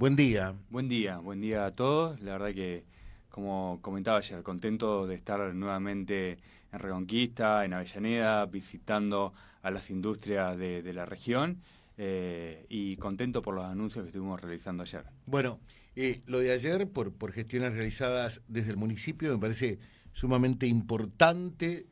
Buen día. Buen día, buen día a todos. La verdad que, como comentaba ayer, contento de estar nuevamente en Reconquista, en Avellaneda, visitando a las industrias de, la región eh, y contento por los anuncios que estuvimos realizando ayer. Bueno, eh, lo de ayer, por, por gestiones realizadas desde el municipio, me parece sumamente importante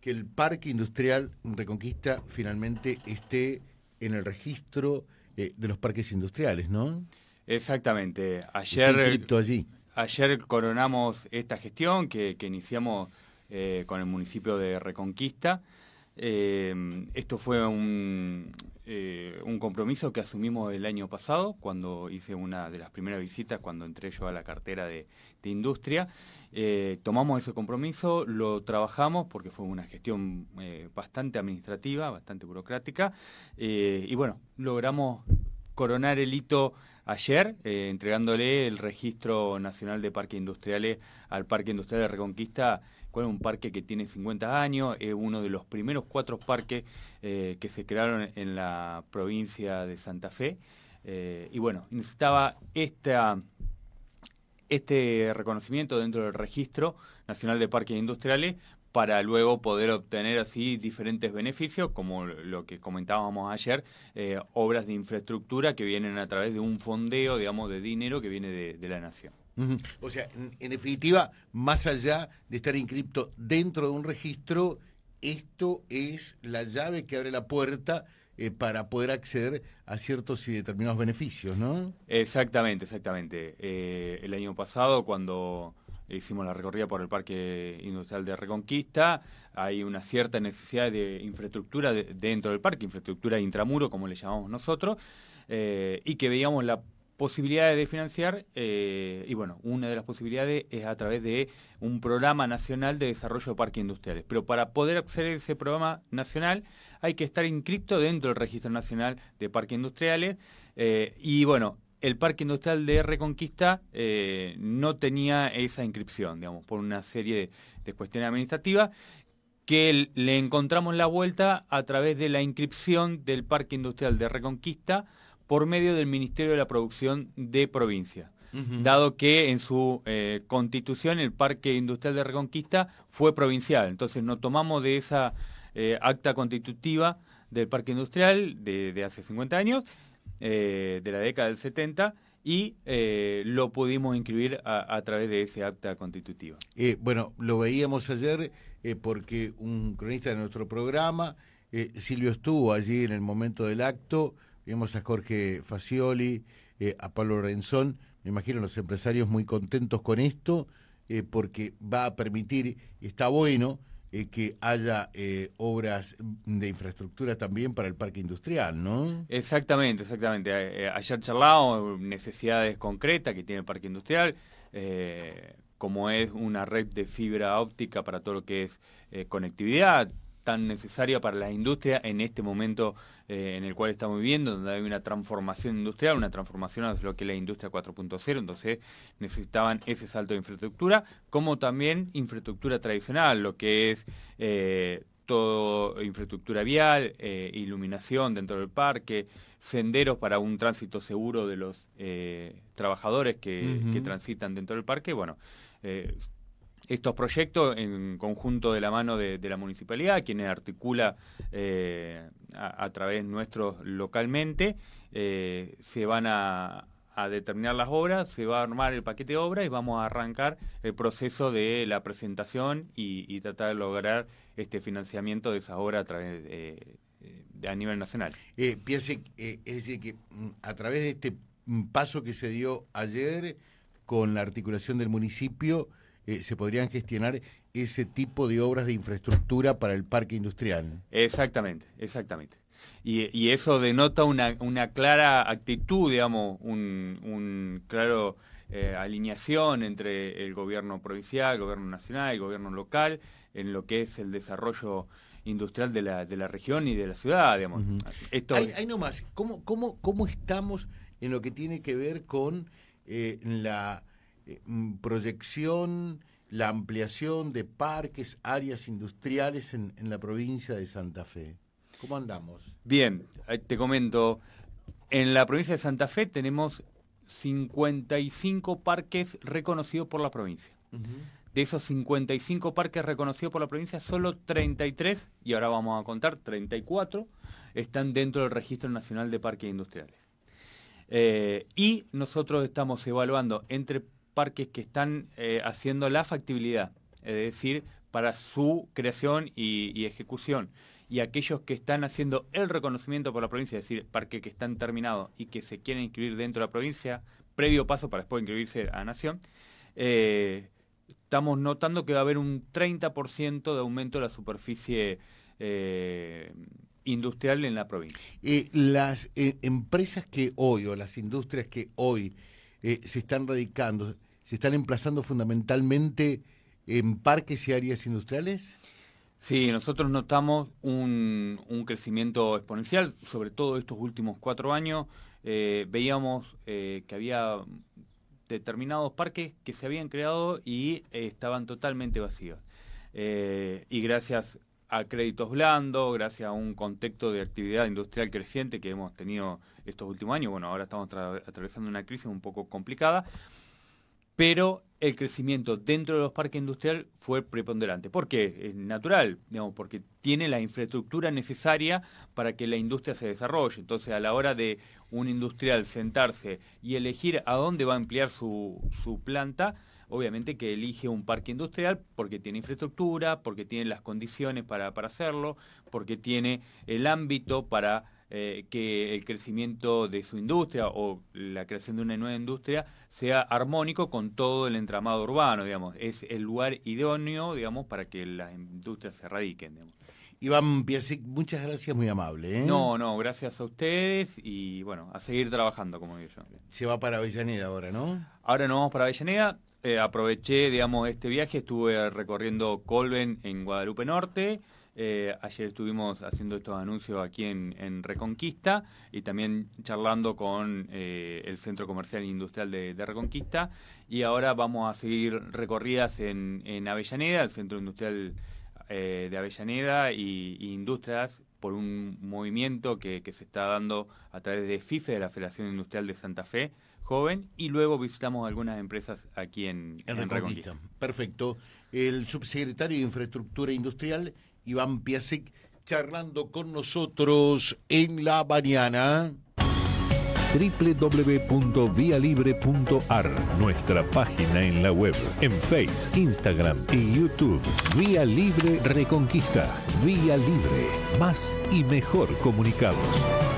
que el parque industrial Reconquista finalmente esté en el registro eh, de los parques industriales, ¿no? Exactamente. Ayer, allí. ayer coronamos esta gestión que, iniciamos eh, con el municipio de Reconquista. Eh, esto fue un, un compromiso que asumimos el año pasado, cuando hice una de las primeras visitas, cuando entré yo a la cartera de, de industria. Eh, tomamos ese compromiso, lo trabajamos porque fue una gestión eh, bastante administrativa, bastante burocrática, eh, y bueno, logramos coronar el hito ayer, entregándole el registro nacional de parques industriales al Parque Industrial de Reconquista, cual es un parque que tiene 50 años, es uno de los primeros cuatro parques que se crearon en la provincia de Santa Fe. y bueno, necesitaba esta este reconocimiento dentro del Registro Nacional de Parques Industriales para luego poder obtener así diferentes beneficios, como lo que comentábamos ayer, eh, obras de infraestructura que vienen a través de un fondeo, digamos, de dinero que viene de, la nación. O sea, en, definitiva, más allá de estar inscripto dentro de un registro, esto es la llave que abre la puerta eh, para poder acceder a ciertos y determinados beneficios, ¿no? Exactamente, exactamente. Eh, el año pasado, cuando hicimos la recorrida por el Parque Industrial de Reconquista, hay una cierta necesidad de infraestructura dentro del parque, infraestructura intramuro, como le llamamos nosotros, eh, y que veíamos la posibilidad de financiar, y bueno, una de las posibilidades es a través de un programa nacional de desarrollo de parques industriales. Pero para poder acceder a ese programa nacional, hay que estar inscrito dentro del Registro Nacional de Parques Industriales. Eh, y bueno, el Parque Industrial de Reconquista eh, no tenía esa inscripción, digamos, por una serie de, cuestiones administrativas que le encontramos la vuelta a través de la inscripción del Parque Industrial de Reconquista por medio del Ministerio de la Producción de Provincia. Dado que en su eh, constitución el Parque Industrial de Reconquista fue provincial, entonces nos tomamos de esa eh, acta constitutiva del parque industrial de, hace 50 años, eh, de la década del 70, y eh, lo pudimos inscribir a, través de ese acta constitutiva. bueno, lo veíamos ayer porque un cronista de nuestro programa, Silvio estuvo allí en el momento del acto, vimos a Jorge Facioli, a Pablo Renzón, me imagino los empresarios muy contentos con esto, porque va a permitir, está bueno, eh, que haya eh, obras de infraestructura también para el parque industrial, ¿no? Exactamente, exactamente. Eh, ayer charlamos necesidades concretas que tiene el parque industrial, como es una red de fibra óptica para todo lo que es conectividad, tan necesaria para las industrias en este momento en el cual estamos viviendo, donde hay una transformación industrial, una transformación hacia lo que es la industria 4.0, entonces necesitaban ese salto de infraestructura, como también infraestructura tradicional, lo que es eh, todo infraestructura vial, eh, iluminación dentro del parque, senderos para un tránsito seguro de los eh, trabajadores que, que, transitan dentro del parque, bueno, estos proyectos en conjunto de la mano de, la municipalidad, quienes articula eh, a, través nuestros localmente, eh, se van a, determinar las obras, se va a armar el paquete de obras y vamos a arrancar el proceso de la presentación y, tratar de lograr este financiamiento de esas obras a través de, a nivel nacional. Eh, piense, es decir, que mm, a través de este mm, paso que se dio ayer con la articulación del municipio, eh, se podrían gestionar ese tipo de obras de infraestructura para el parque industrial. Exactamente, exactamente. Y, eso denota una, una, clara actitud, digamos, un, un claro eh, alineación entre el gobierno provincial, el gobierno nacional, el gobierno local, en lo que es el desarrollo industrial de la, de la región y de la ciudad, digamos. Esto... hay, nomás, ¿cómo, cómo, ¿cómo estamos en lo que tiene que ver con eh, la eh, mm, proyección, la ampliación de parques, áreas industriales en, la provincia de Santa Fe. ¿Cómo andamos? Bien, te comento. En la provincia de Santa Fe tenemos 55 parques reconocidos por la provincia. De esos 55 parques reconocidos por la provincia, solo 33, y ahora vamos a contar, 34, están dentro del Registro Nacional de Parques Industriales. Eh, y nosotros estamos evaluando entre parques que están eh, haciendo la factibilidad, es decir, para su creación y, ejecución, y aquellos que están haciendo el reconocimiento por la provincia, es decir, parques que están terminados y que se quieren inscribir dentro de la provincia, previo paso para después inscribirse a Nación, eh, estamos notando que va a haber un 30% de aumento de la superficie eh, industrial en la provincia. Eh, las empresas que hoy, o las industrias que hoy se están radicando, se están emplazando fundamentalmente en parques y áreas industriales? Sí, nosotros notamos un, un crecimiento exponencial, sobre todo estos últimos cuatro años. Eh, veíamos eh, que había determinados parques que se habían creado y eh, estaban totalmente vacíos. y gracias a créditos blandos, gracias a un contexto de actividad industrial creciente que hemos tenido estos últimos años, bueno, ahora estamos atravesando una crisis un poco complicada, pero el crecimiento dentro de los parques industriales fue preponderante. ¿Por qué? Es natural, digamos, porque tiene la infraestructura necesaria para que la industria se desarrolle. Entonces, a la hora de un industrial sentarse y elegir a dónde va a emplear su, su planta, obviamente que elige un parque industrial porque tiene infraestructura, porque tiene las condiciones para, para hacerlo, porque tiene el ámbito para eh, que el crecimiento de su industria o la creación de una nueva industria sea armónico con todo el entramado urbano, digamos. Es el lugar idóneo, digamos, para que las industrias se radiquen, digamos. Iván Piasic, muchas gracias, muy amable. ¿eh? No, no, gracias a ustedes y bueno, a seguir trabajando, como digo yo. Se va para Avellaneda ahora, ¿no? Ahora nos vamos para Avellaneda. Eh, aproveché, digamos, este viaje, estuve recorriendo Colben en Guadalupe Norte, eh, ayer estuvimos haciendo estos anuncios aquí en, Reconquista y también charlando con eh, el Centro Comercial e Industrial de, Reconquista. Y ahora vamos a seguir recorridas en, Avellaneda, el Centro Industrial eh, de Avellaneda y, Industrias por un movimiento que, se está dando a través de FIFE, de la Federación Industrial de Santa Fe, joven, y luego visitamos algunas empresas aquí en, Reconquista. Perfecto. El subsecretario de Infraestructura Industrial Iván Piasek, charlando con nosotros en la mañana www.vialibre.ar, nuestra página en la web, en Face, Instagram y YouTube. Vía Libre Reconquista. Vía Libre. Más y mejor comunicados.